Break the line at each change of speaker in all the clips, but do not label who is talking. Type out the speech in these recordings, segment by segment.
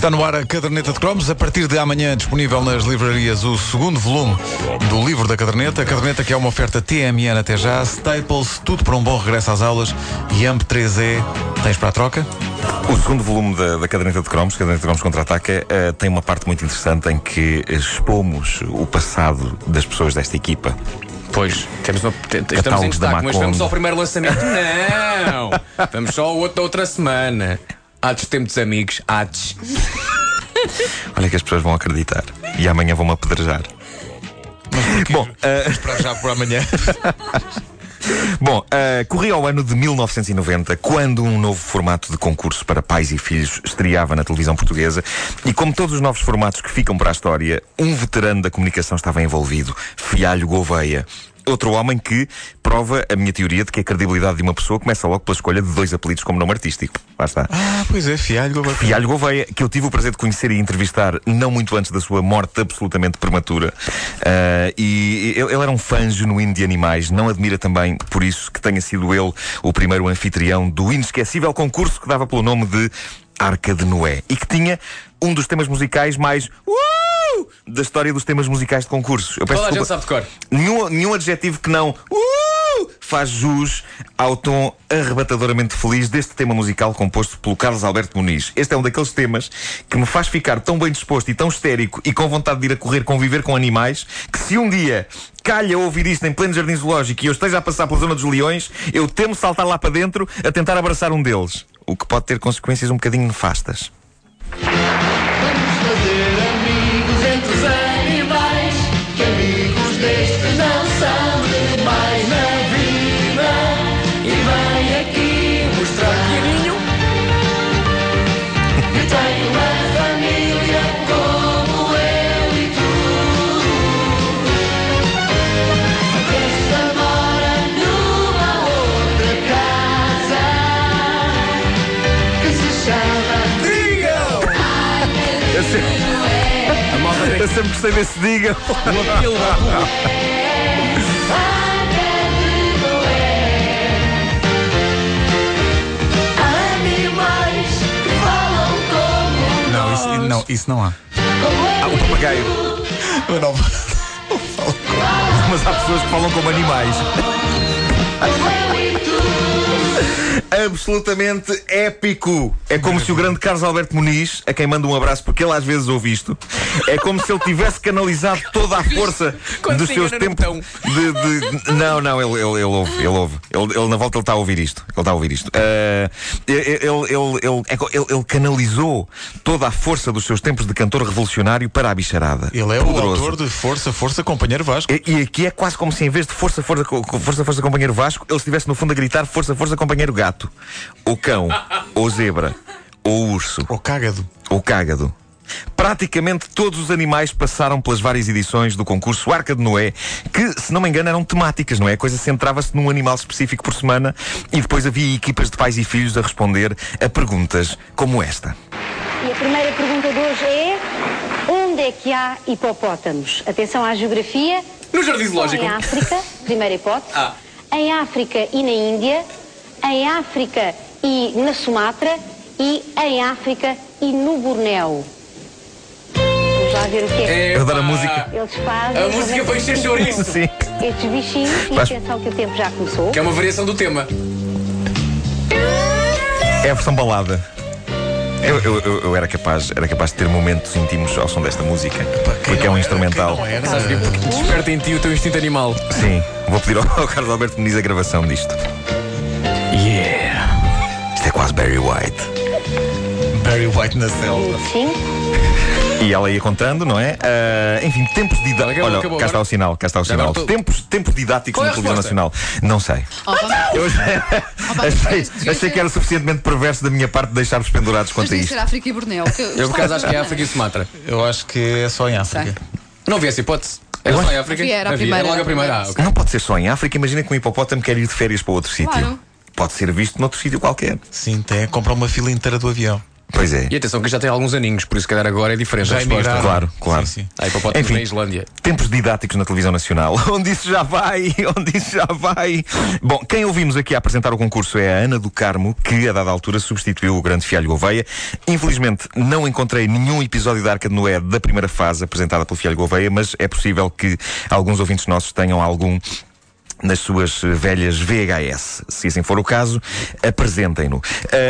Está no ar a caderneta de cromos. A partir de amanhã disponível nas livrarias o segundo volume do livro da caderneta. A caderneta que é uma oferta TMN até já, Staples, tudo para um bom regresso às aulas e AMP3E. Tens para a troca?
O segundo volume da, da caderneta de cromos, caderneta de cromos contra-ataca, uh, tem uma parte muito interessante em que expomos o passado das pessoas desta equipa.
Pois, temos uma, estamos em destaque, mas vamos ao primeiro lançamento? Não! vamos só ao outro, outra semana. Atos temos amigos, atos.
Olha que as pessoas vão acreditar. E amanhã vão-me apedrejar.
Bom, uh... esperar já por amanhã.
Bom, uh, corria ao ano de 1990, quando um novo formato de concurso para pais e filhos estreava na televisão portuguesa. E como todos os novos formatos que ficam para a história, um veterano da comunicação estava envolvido, Fialho Gouveia outro homem que prova a minha teoria de que a credibilidade de uma pessoa começa logo pela escolha de dois apelidos como nome artístico. Lá está.
Ah, pois é, Fialho Gouveia.
Fialho Gouveia, que eu tive o prazer de conhecer e entrevistar não muito antes da sua morte absolutamente prematura. Uh, e ele, ele era um fã genuíno de animais. Não admira também, por isso, que tenha sido ele o primeiro anfitrião do inesquecível concurso que dava pelo nome de Arca de Noé. E que tinha um dos temas musicais mais. Uh! Da história dos temas musicais de concursos.
Eu peço Toda desculpa. a gente sabe de cor.
Nenhum, nenhum adjetivo que não uh, faz jus ao tom arrebatadoramente feliz deste tema musical composto pelo Carlos Alberto Muniz. Este é um daqueles temas que me faz ficar tão bem disposto e tão histérico e com vontade de ir a correr conviver com animais que se um dia calha ouvir isto em pleno jardim zoológico e eu esteja a passar pela zona dos leões, eu temo saltar lá para dentro a tentar abraçar um deles. O que pode ter consequências um bocadinho nefastas. Eu sempre gostei desse diga.
O apelo.
Não, isso não, isso não há.
Ah, o papagaio.
Eu não.
Mas há pessoas que falam como animais absolutamente épico. É como se o grande Carlos Alberto Muniz, a quem manda um abraço porque ele às vezes ouve isto, é como se ele tivesse canalizado toda a força dos seus tempos de, de, Não, não, ele, ele, ele ouve, ele ouve. Ele, ele, na volta ele está a ouvir isto. Ele está a ouvir isto. Uh, ele, ele, ele, ele, ele canalizou toda a força dos seus tempos de cantor revolucionário para a bicharada.
Ele é Poderoso. o autor de Força, Força, Companheiro Vasco.
E, e aqui é quase como se em vez de Força, Força, Força, Força, Companheiro Vasco, ele estivesse no fundo a gritar Força, Força, Companheiro Gato. Ou cão, ou zebra, ou urso.
Ou cágado.
Ou cágado. Praticamente todos os animais passaram pelas várias edições do concurso Arca de Noé, que, se não me engano, eram temáticas, não é? A coisa centrava-se num animal específico por semana e depois havia equipas de pais e filhos a responder a perguntas como esta.
E a primeira pergunta de hoje é: onde é que há hipopótamos? Atenção à geografia.
No Jardim Zoológico.
Em África, primeira hipótese. Ah. Em África e na Índia, em África e na Sumatra e em África e no Bornéu. Vamos lá ver o que é.
Eu adoro a música.
Eles fazem.
A música para encher chouriço.
Sim.
Estes bichinhos, e Faz... atenção que o tempo já começou.
Que é uma variação do tema.
É a versão balada. Eu, eu, eu, era, capaz, era capaz de ter momentos íntimos ao som desta música. porque é um instrumental.
Sabes que desperta em ti o teu instinto animal.
Sim, vou pedir ao Carlos Alberto Muniz a gravação disto.
Yeah!
Isto é quase Barry White.
Barry White na selva.
Sim.
E ela ia contando, não é? Uh, enfim, tempos didáticos. Olha, cá está o sinal, cá está o sinal. Tempos, tempos didáticos é na televisão nacional. Não sei. Oh, Eu achei, achei que era suficientemente perverso da minha parte deixar-vos pendurados quanto a isto.
ser África e Borneo.
Eu, por acaso, acho que é África e Sumatra.
Eu acho que é só em África.
Não vi essa hipótese. Era só em África?
Era a primeira.
logo a primeira. Ah, okay.
Não pode ser só em África. Imagina que um hipopótamo quer ir de férias para outro sítio. Claro. Pode ser visto noutro sítio qualquer.
Sim, tem. Comprar uma fila inteira do avião.
Pois é.
E atenção que já tem alguns aninhos, por isso que agora é diferente
já a resposta.
Claro, claro.
Sim, sim. Para Enfim, na Islândia.
Tempos didáticos na televisão nacional, onde isso já vai, onde isso já vai. Bom, quem ouvimos aqui a apresentar o concurso é a Ana do Carmo, que a dada altura substituiu o grande Fialho Gouveia. Infelizmente não encontrei nenhum episódio da Arca de Noé da primeira fase apresentada pelo Fialho Gouveia, mas é possível que alguns ouvintes nossos tenham algum nas suas velhas VHS. Se assim for o caso, apresentem-no.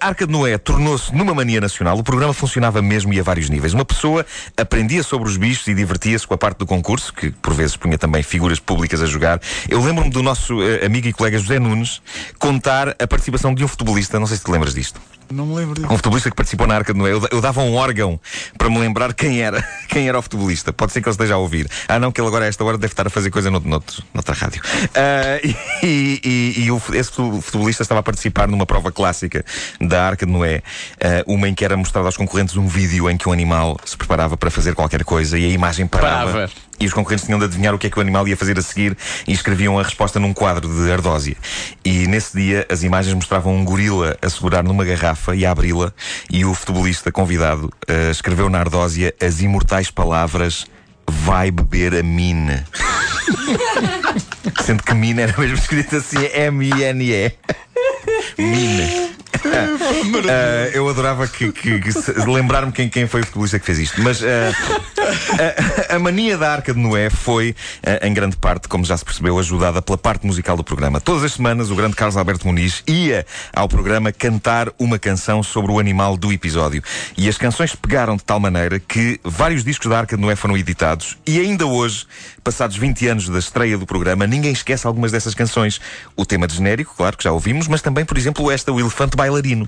A Arca de Noé tornou-se numa mania nacional. O programa funcionava mesmo e a vários níveis. Uma pessoa aprendia sobre os bichos e divertia-se com a parte do concurso, que por vezes punha também figuras públicas a jogar. Eu lembro-me do nosso uh, amigo e colega José Nunes contar a participação de um futebolista. Não sei se te lembras disto.
Não me lembro disso.
Um futebolista que participou na Arca de Noé. Eu, eu, dava um órgão para me lembrar quem era, quem era o futebolista. Pode ser que ele esteja a ouvir. Ah, não, que ele agora a esta hora deve estar a fazer coisa no, no, noutra rádio. Uh, e, e, e o, esse futebolista estava a participar numa prova clássica da Arca de Noé. Uh, uma em que era mostrado aos concorrentes um vídeo em que um animal se preparava para fazer qualquer coisa e a imagem parava. parava e os concorrentes tinham de adivinhar o que é que o animal ia fazer a seguir e escreviam a resposta num quadro de ardósia. E nesse dia as imagens mostravam um gorila a segurar numa garrafa e a abri-la e o futebolista convidado uh, escreveu na ardósia as imortais palavras vai beber a mine. Sendo que mine era mesmo escrito assim M-I-N-E. Mine. Uh, eu adorava que, que, que lembrar-me quem, quem foi o futebolista que fez isto. Mas uh, a, a, mania da Arca de Noé foi, uh, em grande parte, como já se percebeu, ajudada pela parte musical do programa. Todas as semanas, o grande Carlos Alberto Muniz ia ao programa cantar uma canção sobre o animal do episódio. E as canções pegaram de tal maneira que vários discos da Arca de Noé foram editados e ainda hoje, passados 20 anos da estreia do programa, ninguém esquece algumas dessas canções. O tema de genérico, claro que já ouvimos, mas também, por exemplo, esta, o Elefante Bailarino.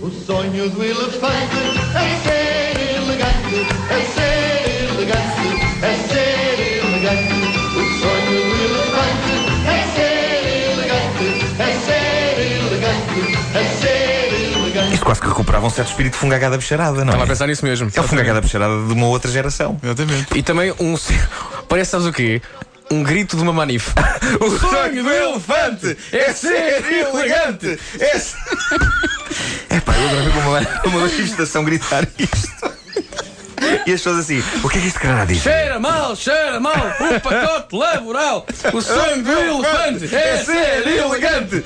O sonho do elefante é ser elegante, é ser elegante, é ser elegante. O sonho do elefante é ser elegante, é ser elegante, é ser elegante. Isto quase que recuperava um certo espírito de fungagá da bicharada, não
Estava
é?
a pensar nisso mesmo.
É o fungagá da bicharada de uma outra geração.
Exatamente.
E também um. Parece, sabes o quê? Um grito de uma manif.
o sonho do elefante é ser elegante. É, ser... é pá, eu adorava uma, uma manifestação gritar isto. E as pessoas assim, o que é que este cara diz?
Cheira mal, cheira mal, o pacote laboral, o sonho do elefante é ser elegante.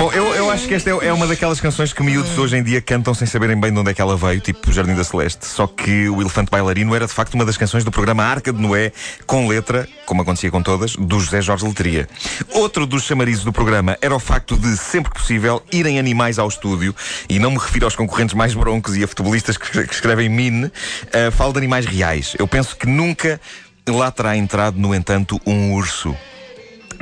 Bom, eu, eu acho que esta é, é uma daquelas canções que miúdos hoje em dia cantam sem saberem bem de onde é que ela veio, tipo Jardim da Celeste. Só que o Elefante Bailarino era de facto uma das canções do programa Arca de Noé, com letra, como acontecia com todas, do José Jorge Letria. Outro dos chamarizos do programa era o facto de, sempre que possível, irem animais ao estúdio, e não me refiro aos concorrentes mais broncos e a futebolistas que, que escrevem mine, uh, falo de animais reais. Eu penso que nunca lá terá entrado, no entanto, um urso.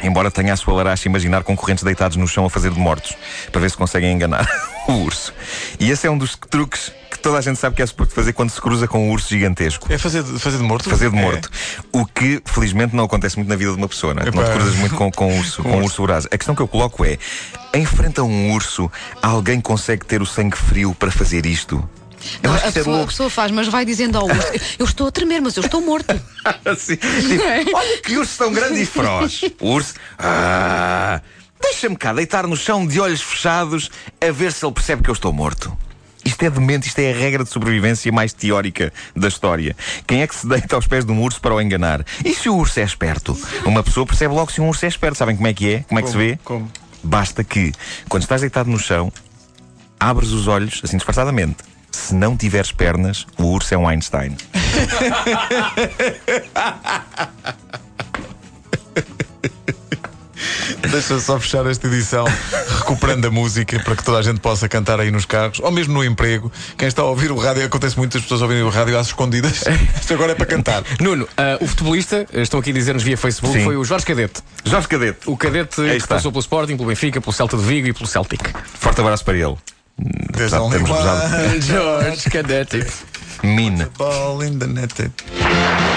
Embora tenha a sua laracha imaginar concorrentes deitados no chão a fazer de mortos, para ver se conseguem enganar o urso. E esse é um dos truques que toda a gente sabe que é suposto fazer quando se cruza com um urso gigantesco.
É fazer, fazer de morto?
Fazer de morto. É. O que, felizmente, não acontece muito na vida de uma pessoa, não é? Não te cruzas muito com, com um urso, com, com um urso voraz. A questão que eu coloco é: em frente a um urso, alguém consegue ter o sangue frio para fazer isto?
Eu acho a, que é pessoa, é a pessoa faz, mas vai dizendo ao urso: Eu estou a tremer, mas eu estou morto.
assim, tipo, é? Olha que urso tão grande e feroz. O urso. Ah, Deixa-me cá deitar no chão de olhos fechados a ver se ele percebe que eu estou morto. Isto é demente, isto é a regra de sobrevivência mais teórica da história. Quem é que se deita aos pés de um urso para o enganar? E se o urso é esperto? Uma pessoa percebe logo se um urso é esperto. Sabem como é que é? Como é que
como?
se vê?
Como?
Basta que, quando estás deitado no chão, abres os olhos, assim disfarçadamente, se não tiveres pernas, o urso é um Einstein.
Deixa só fechar esta edição recuperando a música para que toda a gente possa cantar aí nos carros, ou mesmo no emprego. Quem está a ouvir o rádio, acontece muitas pessoas ouvirem o rádio às escondidas. Isto agora é para cantar.
Nuno, uh, o futebolista, estão aqui a dizer-nos via Facebook, Sim. foi o Jorge Cadete.
Jorge Cadete.
O Cadete que passou pelo Sporting, pelo Benfica, pelo Celta de Vigo e pelo Celtic.
Forte abraço para ele.
There's only one
George Cadete.
Min.
Ball in the net.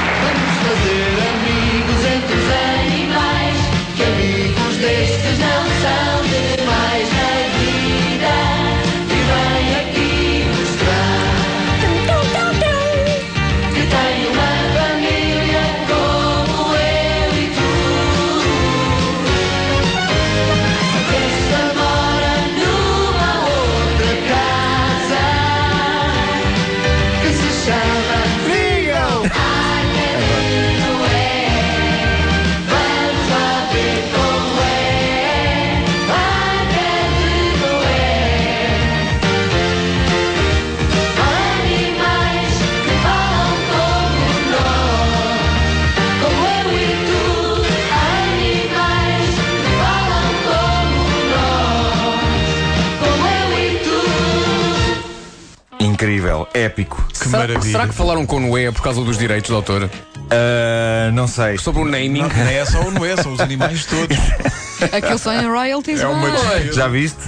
Incrível, épico.
Que
será,
maravilha.
será que falaram com o Noé por causa dos direitos do autor?
Uh, não sei.
Sobre o naming?
Não, não é só o Noé, são os animais todos.
Aquilo só em royalties.
É uma
mas-
despesa.
Já viste?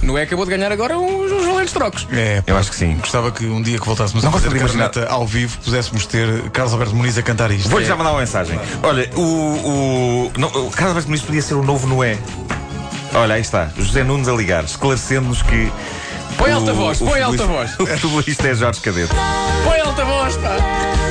Noé acabou de ganhar agora uns, uns valentes trocos.
É,
Eu acho que sim.
Gostava que um dia que voltássemos
Não
a fazer caderneta ao vivo pudéssemos ter Carlos Alberto Muniz a cantar isto.
Vou-lhe
É.
já mandar uma mensagem. Olha, o. o não, o Carlos Alberto Muniz podia ser o novo Noé. Olha, aí está. José Nunes a ligar, esclarecendo-nos que.
Põe alta voz, põe alta voz.
O futebolista é Jorge Cadete.
Põe alta voz, pá!